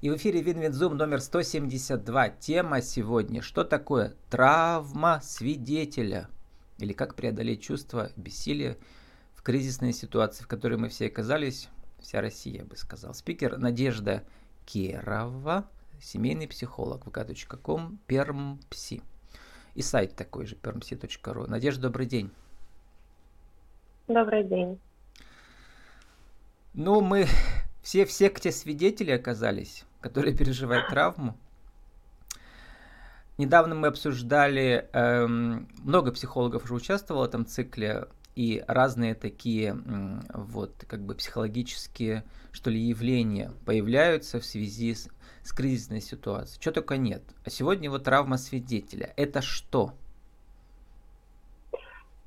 И в эфире Win-Win Zoom номер 172. Тема сегодня. Что такое травма свидетеля? Или как преодолеть чувство бессилия в кризисной ситуации, в которой мы все оказались, вся Россия, я бы сказал. Спикер Надежда Керова, семейный психолог, vk.com, permpsi. И сайт такой же, permpsi.ru. Надежда, добрый день. Добрый день. Ну, мы все в секте свидетели оказались, которые переживают травму. Недавно мы обсуждали, эм, много психологов уже участвовало в этом цикле, и разные такие вот как бы психологические, что ли, явления появляются в связи с, с кризисной ситуацией. Чего только нет. А сегодня вот травма свидетеля. Это что?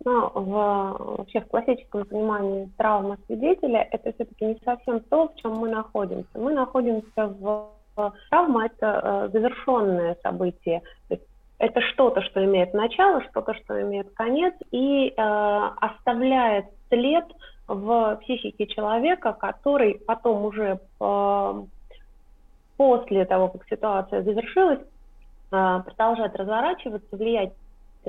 Ну, в, вообще в классическом понимании травма свидетеля это все-таки не совсем то, в чем мы находимся. Мы находимся в травма это э, завершенное событие. То есть это что-то, что имеет начало, что-то, что имеет конец и э, оставляет след в психике человека, который потом уже э, после того, как ситуация завершилась, э, продолжает разворачиваться, влиять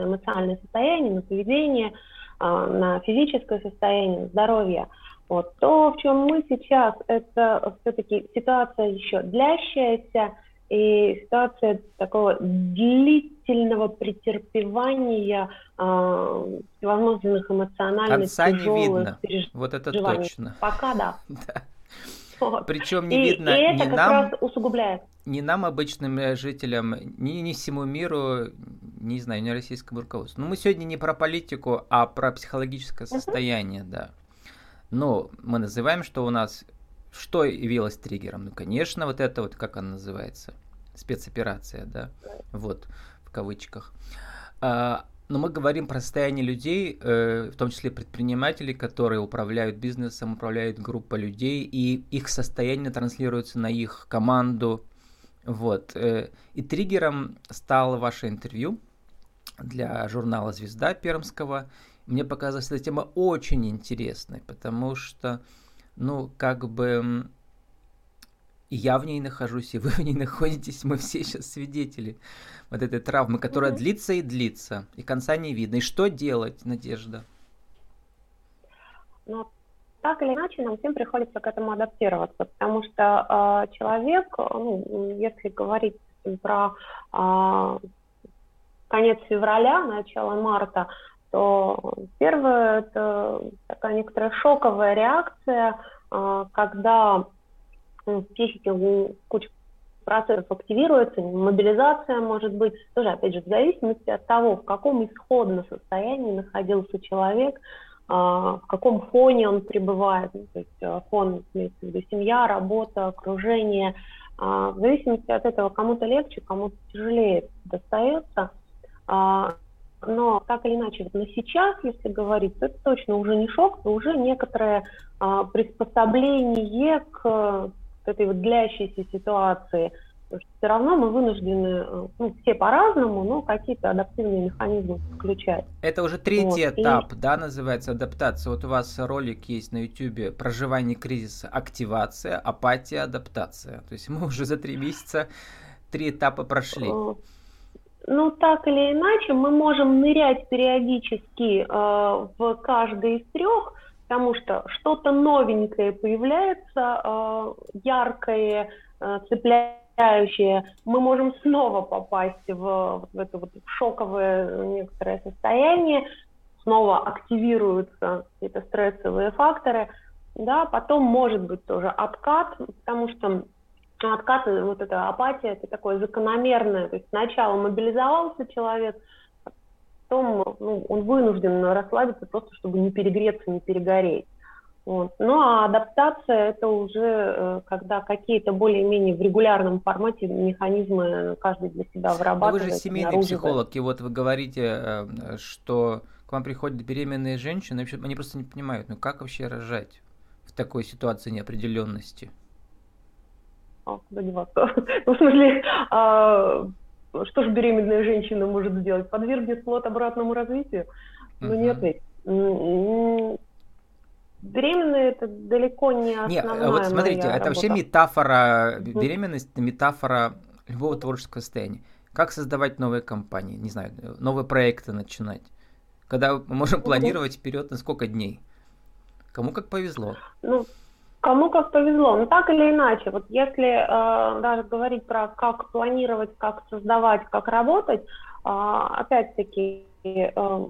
эмоциональное состояние, на поведение, а, на физическое состояние, на здоровье. Вот. То, в чем мы сейчас, это все-таки ситуация еще длящаяся, и ситуация такого длительного претерпевания э, всевозможных эмоциональных Конца не видно. Вот это точно. Пока да. да. Вот. Причем не и, видно и это ни как нам, раз усугубляет. ни нам, обычным э, жителям, ни, ни всему миру, не знаю, ни российскому руководству. Но мы сегодня не про политику, а про психологическое состояние, uh-huh. да. Но мы называем, что у нас, что явилось триггером? Ну, конечно, вот это вот, как она называется, спецоперация, да, вот, в кавычках. А, но мы говорим про состояние людей, э, в том числе предпринимателей, которые управляют бизнесом, управляют группой людей, и их состояние транслируется на их команду. Вот. Э, и триггером стало ваше интервью для журнала «Звезда» пермского. Мне показалась эта тема очень интересной, потому что, ну, как бы и я в ней нахожусь, и вы в ней находитесь, мы все сейчас свидетели вот этой травмы, которая mm-hmm. длится и длится, и конца не видно. И что делать, Надежда? Ну, так или иначе, нам всем приходится к этому адаптироваться, потому что э, человек, ну, если говорить про э, конец февраля, начало марта, то первое это такая некоторая шоковая реакция, э, когда в психике куча процессов активируется, мобилизация может быть, тоже, опять же, в зависимости от того, в каком исходном состоянии находился человек, а, в каком фоне он пребывает, ну, то есть а, фон, имеется в виду семья, работа, окружение, а, в зависимости от этого кому-то легче, кому-то тяжелее достается, но так или иначе, вот на сейчас, если говорить, то это точно уже не шок, но уже некоторое приспособление к этой вот длящейся ситуации, потому что все равно мы вынуждены, э, ну, все по-разному, но какие-то адаптивные механизмы включать. Это уже третий вот. этап, и... да, называется адаптация. Вот у вас ролик есть на YouTube «Проживание кризиса. Активация, апатия, адаптация». То есть мы уже за три месяца три этапа прошли. Э, ну, так или иначе, мы можем нырять периодически э, в каждый из трех, потому что что-то новенькое появляется, э, яркое, э, цепляющее, мы можем снова попасть в, в это вот шоковое некоторое состояние, снова активируются какие-то стрессовые факторы, да, потом может быть тоже откат, потому что откат, вот эта апатия, это такое закономерное, то есть сначала мобилизовался человек, потом ну, он вынужден расслабиться просто, чтобы не перегреться, не перегореть. Вот. Ну а адаптация это уже э, когда какие-то более-менее в регулярном формате механизмы каждый для себя вырабатывает. Но вы же семейный психолог, и вот вы говорите, э, что к вам приходят беременные женщины, они просто не понимают, ну как вообще рожать в такой ситуации неопределенности? А, куда деваться? Ну, в смысле, а, что же беременная женщина может сделать? Подвергнет плод обратному развитию? Ну, нет ведь. беременные это далеко не основная Не, вот смотрите, это работа. вообще метафора, беременность, метафора любого творческого состояния. Как создавать новые компании, не знаю, новые проекты начинать? Когда мы можем планировать вперед на сколько дней? Кому как повезло. Ну, кому как повезло. Но так или иначе, вот если э, даже говорить про как планировать, как создавать, как работать, э, опять-таки э,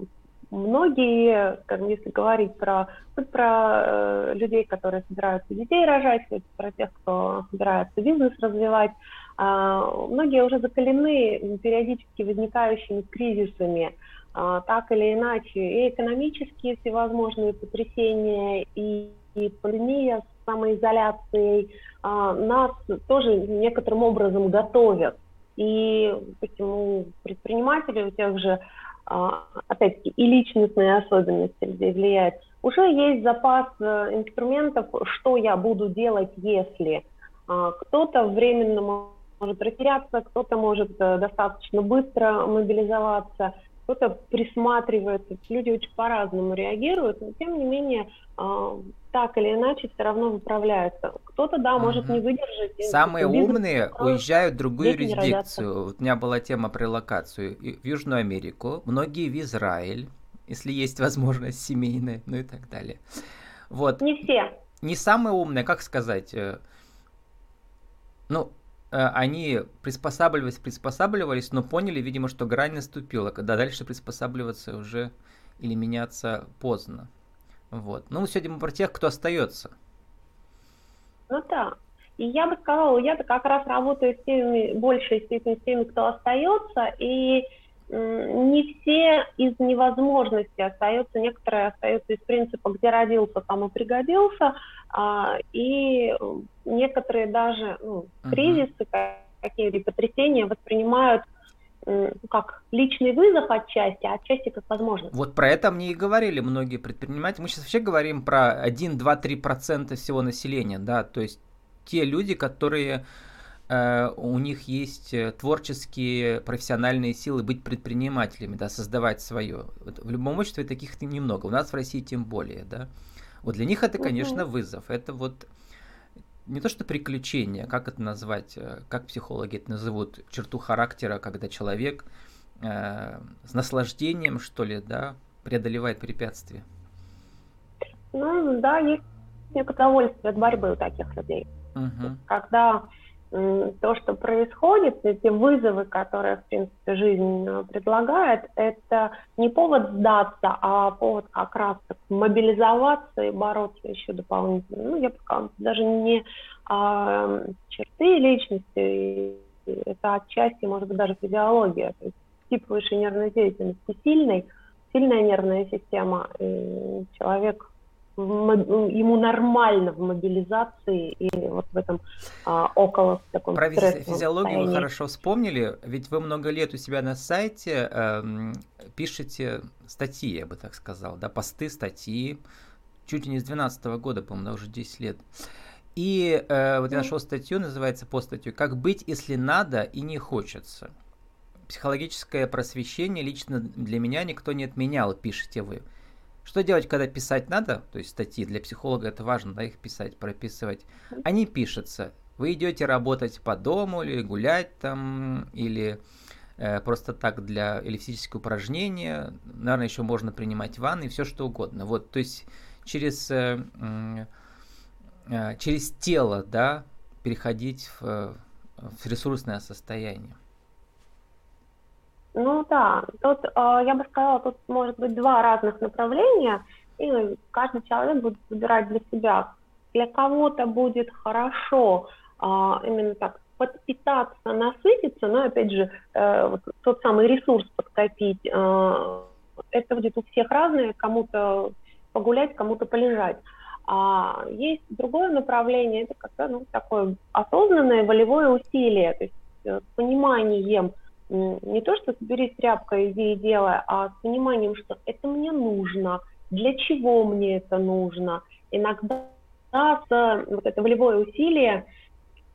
многие, скажем, если говорить про, про э, людей, которые собираются детей рожать, про тех, кто собирается бизнес развивать, э, многие уже закалены периодически возникающими кризисами, э, так или иначе, и экономические всевозможные потрясения, и, и с самоизоляцией э, нас тоже некоторым образом готовят. И почему предприниматели у тех же а, опять-таки, и личностные особенности людей влияют. Уже есть запас э, инструментов, что я буду делать, если а, кто-то временно может растеряться, кто-то может э, достаточно быстро мобилизоваться, кто-то присматривается. Люди очень по-разному реагируют, но тем не менее а, так или иначе все равно выправляются. Кто-то, да, может не выдержать. Самые умные уезжают в другую юрисдикцию. У меня была тема про релокацию в Южную Америку, многие в Израиль, если есть возможность семейная, ну и так далее. Вот. Не все. Не самые умные, как сказать, э, ну, они приспосабливались, приспосабливались, но поняли, видимо, что грань наступила, когда дальше приспосабливаться уже или меняться поздно. Вот. Ну, сегодня мы про тех, кто остается. Ну да. И я бы сказала, я-то как раз работаю с теми, большей степени с теми, кто остается, и не все из невозможности остаются, некоторые остаются из принципа, где родился, там и пригодился, а, и некоторые даже ну, кризисы, какие-либо потрясения воспринимают как личный вызов отчасти, а отчасти как возможность. Вот про это мне и говорили многие предприниматели. Мы сейчас вообще говорим про 1, 2, 3 процента всего населения, да, то есть те люди, которые у них есть э, творческие, профессиональные силы быть предпринимателями, да, создавать свое. Вот в любом обществе таких немного, у нас в России тем более, да. Вот для них это, конечно, вызов. Это вот не то что приключение, как это назвать, э, как психологи это назовут, черту характера, когда человек э, с наслаждением, что ли, да, преодолевает препятствия. Ну, да, есть некоторое удовольствие от борьбы у таких людей. Угу. Когда то, что происходит, эти вызовы, которые, в принципе, жизнь э, предлагает, это не повод сдаться, а повод как раз мобилизоваться и бороться еще дополнительно. Ну, я бы сказала, даже не а, черты личности, это отчасти, может быть, даже физиология. То есть тип высшей нервной деятельности сильный, сильная нервная система, и человек ему нормально в мобилизации или вот в этом а, около таком Про физиологию состоянии. вы хорошо вспомнили, ведь вы много лет у себя на сайте э, пишете статьи, я бы так сказал, да, посты, статьи, чуть ли не с 2012 года, по-моему, уже 10 лет. И э, вот я нашел статью, называется по статью «Как быть, если надо и не хочется». Психологическое просвещение лично для меня никто не отменял, пишете вы. Что делать, когда писать надо? То есть статьи для психолога это важно, да, их писать, прописывать. Они пишутся. Вы идете работать по дому или гулять там, или э, просто так для или физическое упражнение. Наверное, еще можно принимать ванны, все что угодно. Вот, то есть через, э, э, через тело, да, переходить в, в ресурсное состояние. Ну да, тут э, я бы сказала, тут может быть два разных направления, и каждый человек будет выбирать для себя. Для кого-то будет хорошо э, именно так подпитаться, насытиться, но опять же э, тот самый ресурс подкопить. Э, это будет у всех разное, кому-то погулять, кому-то полежать. А есть другое направление, это как-то ну, такое осознанное волевое усилие, то есть с пониманием, не то, что соберись тряпкой, иди и делай, а с пониманием, что это мне нужно, для чего мне это нужно. Иногда с, вот это волевое усилие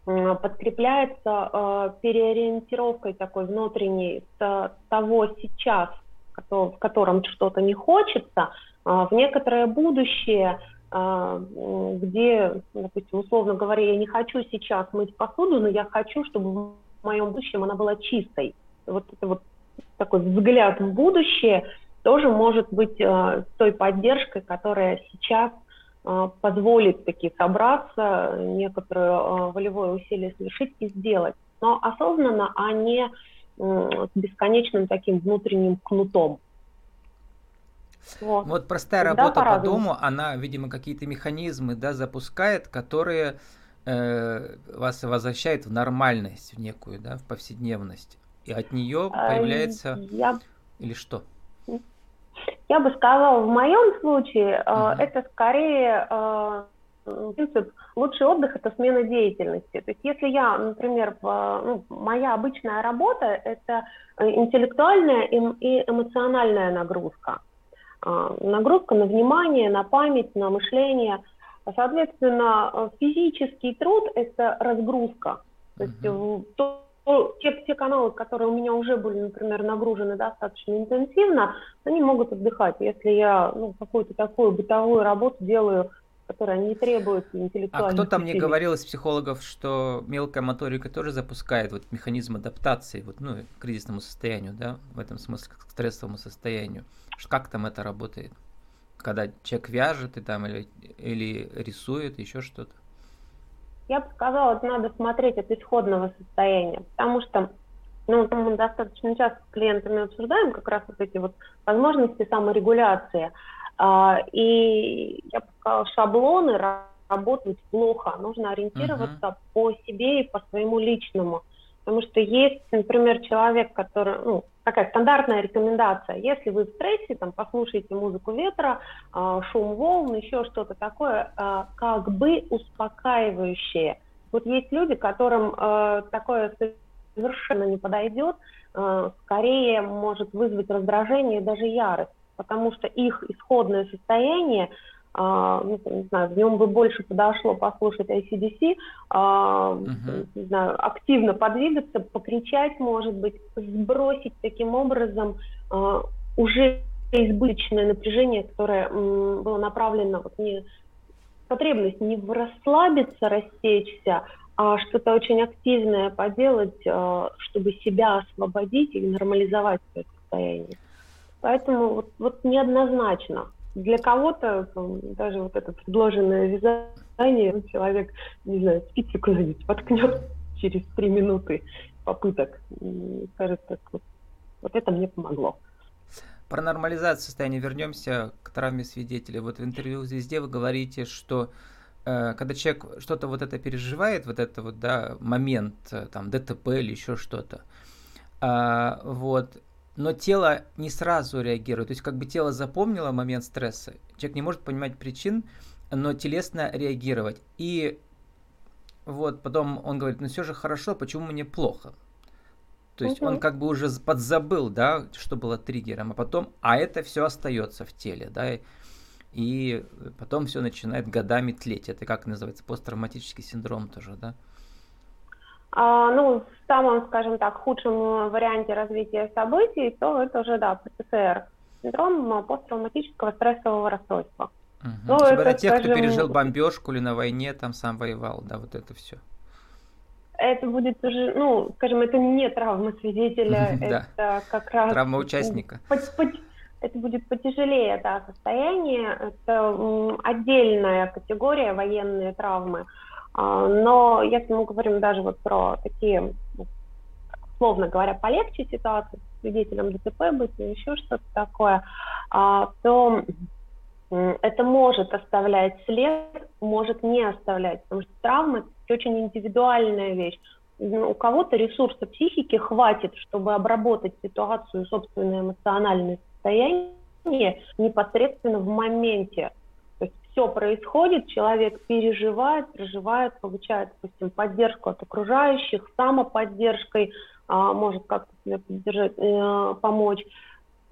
подкрепляется э, переориентировкой такой внутренней с того сейчас, в котором что-то не хочется, э, в некоторое будущее, где, допустим, условно говоря, я не хочу сейчас мыть посуду, но я хочу, чтобы в моем будущем она была чистой. Вот это вот такой взгляд в будущее тоже может быть той поддержкой, которая сейчас позволит таки собраться, некоторое волевое усилие совершить и сделать. Но осознанно, а не с бесконечным таким внутренним кнутом. Вот, вот простая Всегда работа по дому, она, видимо, какие-то механизмы да, запускает, которые э, вас возвращают в нормальность, в некую, да, в повседневность. И от нее а, появляется... Я... Или что? Я бы сказала, в моем случае uh-huh. э, это скорее э, принцип лучший отдых это смена деятельности. То есть если я, например, ну, моя обычная работа это интеллектуальная и эмоциональная нагрузка. Нагрузка на внимание, на память, на мышление. Соответственно, физический труд – это разгрузка. То есть uh-huh. то, те, те каналы, которые у меня уже были, например, нагружены достаточно интенсивно, они могут отдыхать. Если я ну, какую-то такую бытовую работу делаю, которая не требует интеллектуальной... А кто-то мне говорил из психологов, что мелкая моторика тоже запускает вот механизм адаптации вот, ну, к кризисному состоянию, да, в этом смысле, к стрессовому состоянию. Как там это работает? Когда человек вяжет и там или, или рисует, еще что-то? Я бы сказала, это надо смотреть от исходного состояния, потому что ну, мы достаточно часто с клиентами обсуждаем как раз вот эти вот возможности саморегуляции. А, и я бы сказала, шаблоны работают плохо. Нужно ориентироваться uh-huh. по себе и по своему личному. Потому что есть, например, человек, который, ну, такая стандартная рекомендация, если вы в стрессе, там, послушайте музыку ветра, э, шум волн, еще что-то такое, э, как бы успокаивающее. Вот есть люди, которым э, такое совершенно не подойдет, скорее может вызвать раздражение и даже ярость, потому что их исходное состояние ну, не знаю, в нем бы больше подошло послушать ICDC, uh, uh-huh. не знаю, активно подвигаться, покричать, может быть, сбросить таким образом uh, уже избыточное напряжение, которое было направлено вот не потребность не в расслабиться, растечься, а что-то очень активное поделать, чтобы себя освободить и нормализовать свое состояние. Поэтому вот, вот неоднозначно для кого-то даже вот это предложенное вязание человек, не знаю, спицу куда-нибудь воткнет через три минуты попыток и скажет, так вот, вот это мне помогло. Про нормализацию состояния вернемся к травме свидетеля. Вот в интервью везде вы говорите, что э, когда человек что-то вот это переживает, вот это вот, да, момент, э, там, ДТП или еще что-то, э, вот, но тело не сразу реагирует. То есть как бы тело запомнило момент стресса, человек не может понимать причин, но телесно реагировать. И вот потом он говорит, ну все же хорошо, почему мне плохо? То есть он как бы уже подзабыл, да, что было триггером, а потом, а это все остается в теле, да, и потом все начинает годами тлеть. Это как называется, посттравматический синдром тоже, да? А, ну, в самом, скажем так, худшем варианте развития событий, то это уже, да, ПТСР, синдром посттравматического стрессового расстройства. Угу. Ну, это, это тех, скажем, кто пережил бомбежку или на войне, там сам воевал, да, вот это все. Это будет уже, ну, скажем, это не травма свидетеля, это как раз... Травма участника. Это будет потяжелее, да, состояние. Это отдельная категория военные травмы. Но если мы говорим даже вот про такие, ну, условно говоря, полегче ситуации, свидетелем ДТП быть или еще что-то такое, а, то это может оставлять след, может не оставлять, потому что травма – это очень индивидуальная вещь. У кого-то ресурса психики хватит, чтобы обработать ситуацию, собственное эмоциональное состояние непосредственно в моменте все происходит, человек переживает, проживает, получает, допустим, поддержку от окружающих, самоподдержкой, а, может как-то себе поддержать, э, помочь.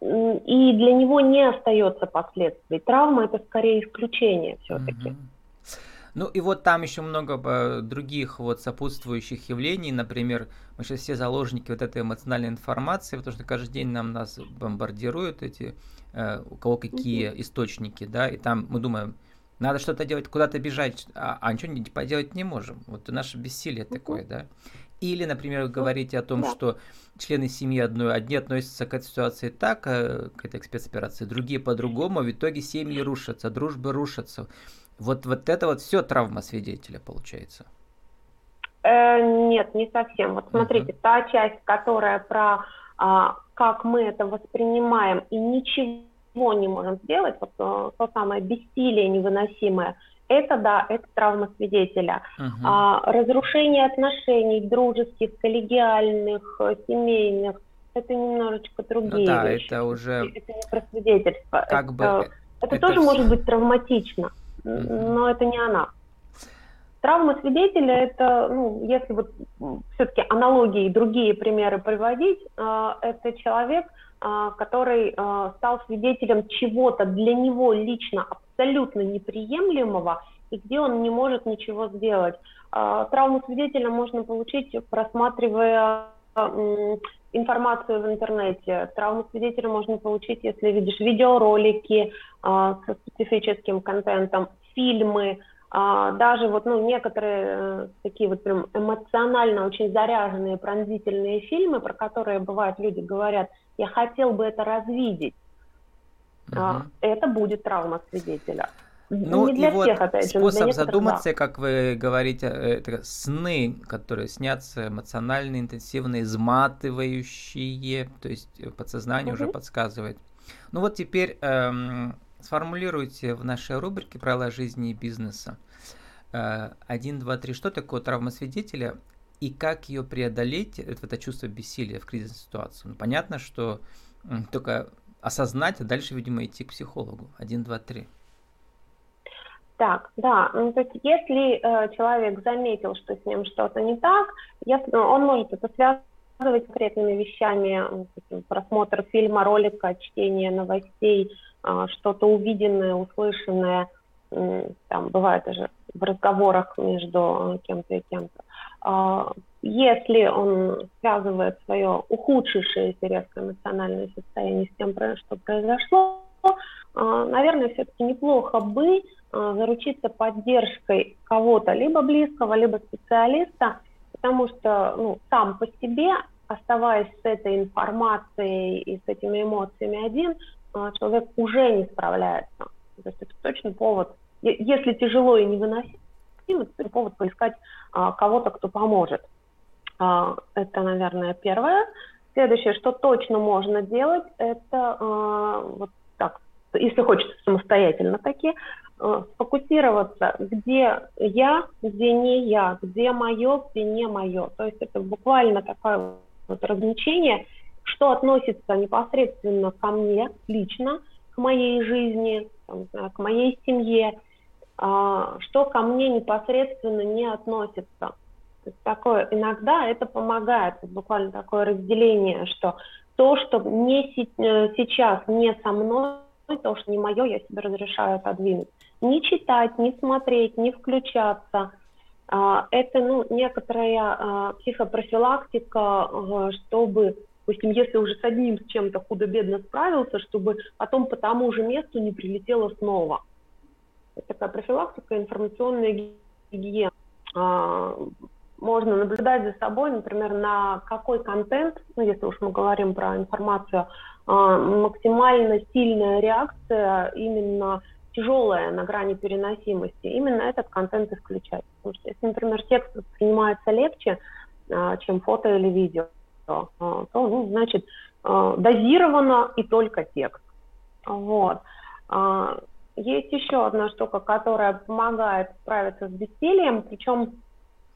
И для него не остается последствий. Травма это скорее исключение все-таки. Ну и вот там еще много э, других вот сопутствующих явлений, например, мы сейчас все заложники вот этой эмоциональной информации, потому что каждый день нам нас бомбардируют эти, э, у кого какие источники, да, и там мы думаем, Надо что-то делать, куда-то бежать, а, а ничего не поделать не можем. Вот наше бессилие угу. такое, да. Или, например, вы говорите о том, да. что члены семьи одной, одни относятся к этой ситуации так, э, к этой спецоперации, другие по-другому, в итоге семьи рушатся, дружбы рушатся. Вот, вот это вот все травма свидетеля получается. Э, нет, не совсем. Вот смотрите, uh-huh. та часть, которая про а, как мы это воспринимаем и ничего не можем сделать, вот а, то самое бессилие невыносимое, это да, это травма свидетеля. Uh-huh. А, разрушение отношений дружеских, коллегиальных, семейных, это немножечко другие ну, да, вещи. это уже... Это не про свидетельство. Как это, бы... это, это тоже может быть травматично, uh-huh. но это не она. Травма свидетеля – это, ну, если вот все-таки аналогии и другие примеры приводить, э, это человек, э, который э, стал свидетелем чего-то для него лично абсолютно неприемлемого, и где он не может ничего сделать. Травму свидетеля можно получить, просматривая информацию в интернете. Травму свидетеля можно получить, если видишь видеоролики со специфическим контентом, фильмы, а, даже вот ну, некоторые э, такие вот прям эмоционально очень заряженные, пронзительные фильмы, про которые бывают люди говорят, я хотел бы это развидеть, угу. а, это будет травма свидетеля. Ну, не для и вот всех, опять же, способ задуматься, да. как вы говорите, э, это сны, которые снятся эмоционально, интенсивно, изматывающие, то есть э, подсознание угу. уже подсказывает. Ну вот теперь эм, Сформулируйте в нашей рубрике «Правила жизни и бизнеса» э, один, два, три. Что такое травма свидетеля и как ее преодолеть, это, чувство бессилия в кризисной ситуации? Ну, понятно, что только осознать, а дальше, видимо, идти к психологу. Один, два, три. Так, да, ну, то есть если э, человек заметил, что с ним что-то не так, если, он может это связывать с конкретными вещами, просмотр фильма, ролика, чтение новостей, а, что-то увиденное, услышанное, там бывает даже в разговорах между э, кем-то и кем-то. А, если он связывает свое ухудшившееся резко эмоциональное состояние с тем, что произошло, наверное, все-таки неплохо бы заручиться поддержкой кого-то, либо близкого, либо специалиста, потому что ну, сам по себе, оставаясь с этой информацией и с этими эмоциями один, а, человек уже не справляется. То есть это точно повод, если тяжело и невыносимо, это повод поискать а, кого-то, кто поможет. А, это, наверное, первое. Следующее, что точно можно делать, это а, вот так, если хочется самостоятельно таки, а, сфокусироваться, где я, где не я, где мое, где не мое. То есть это буквально такое вот размечение – что относится непосредственно ко мне лично, к моей жизни, к моей семье, а, что ко мне непосредственно не относится. Такое, иногда это помогает, буквально такое разделение, что то, что не э, сейчас не со мной, то, что не мое, я себе разрешаю отодвинуть. Не читать, не смотреть, не включаться. А, это ну, некоторая а, психопрофилактика, чтобы Допустим, если уже с одним с чем-то худо-бедно справился, чтобы потом по тому же месту не прилетело снова. Это такая профилактика, информационная гигиена. А, можно наблюдать за собой, например, на какой контент, ну, если уж мы говорим про информацию, максимально сильная реакция, именно тяжелая на грани переносимости, именно этот контент исключать. Потому что если, например, текст воспринимается легче, а, чем фото или видео, то, а, то ну, значит, а, дозировано и только текст. Вот. Есть еще одна штука, которая помогает справиться с бессилием, причем,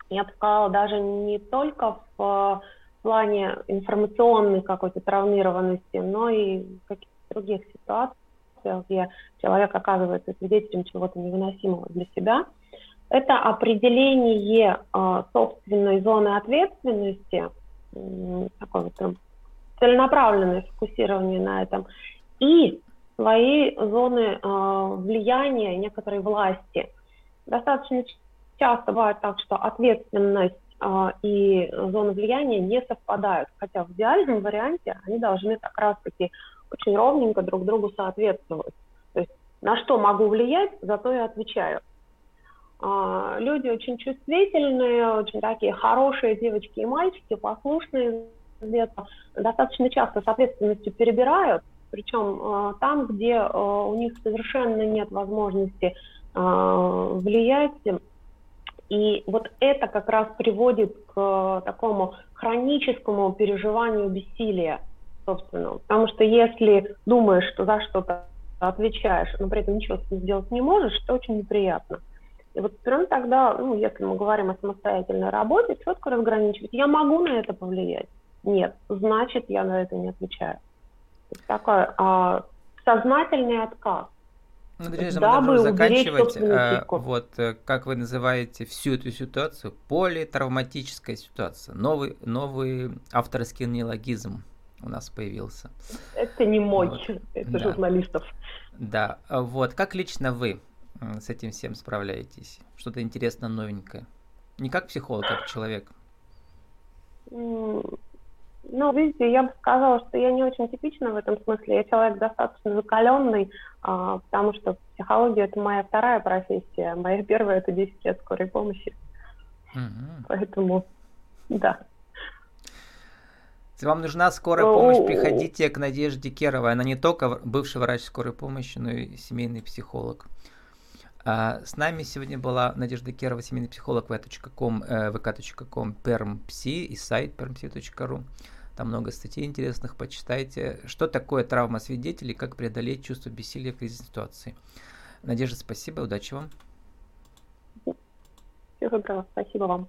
я бы сказала, даже не только в плане информационной какой-то травмированности, но и в каких-то других ситуациях, где человек оказывается свидетелем чего-то невыносимого для себя. Это определение э, собственной зоны ответственности – такое вот целенаправленное фокусирование на этом, и свои зоны э, влияния, некоторой власти. Достаточно часто бывает так, что ответственность э, и зоны влияния не совпадают, хотя в идеальном варианте они должны как раз-таки очень ровненько друг другу соответствовать. То есть на что могу влиять, зато и отвечаю. А, люди очень чувствительные, очень такие хорошие девочки и мальчики, послушные детства, достаточно часто с ответственностью перебирают, причем а, там, где а, у них совершенно нет возможности влиять. И вот это как раз приводит к такому хроническому переживанию бессилия собственного. Потому что если думаешь, что за что-то отвечаешь, но при этом ничего с этим сделать не можешь, это очень неприятно. И вот прям тогда, ну, если мы говорим о самостоятельной работе, четко разграничивать. Я могу на это повлиять? Нет. Значит, я на это не отвечаю. Это такой а, сознательный отказ. Ну, друзья, мы должны заканчивать. А, вот, э, как вы называете всю эту ситуацию, политравматическая ситуация. Новый, новый авторский неологизм у нас появился. Это не мой, вот. это да. журналистов. Да, вот, как лично вы с этим всем справляетесь? Что-то интересное, новенькое? Не как психолог, как человек. Ну, видите, я бы сказала, что я не очень типична в этом смысле. Я человек достаточно закаленный, а, потому что психология – это моя вторая профессия. Моя первая – это 10 лет скорой помощи. Угу. Поэтому, да. Если вам нужна скорая помощь, приходите к Надежде Керовой. Она не только бывший врач скорой помощи, но и семейный психолог. А, с нами сегодня была Надежда Керова, семейный психолог vk.com, vk.com, permpsi и сайт permpsi.ru. Там много статей интересных, почитайте. Что такое травма свидетелей, как преодолеть чувство бессилия в кризисной ситуации. Надежда, спасибо, удачи вам. Всего доброго, спасибо вам.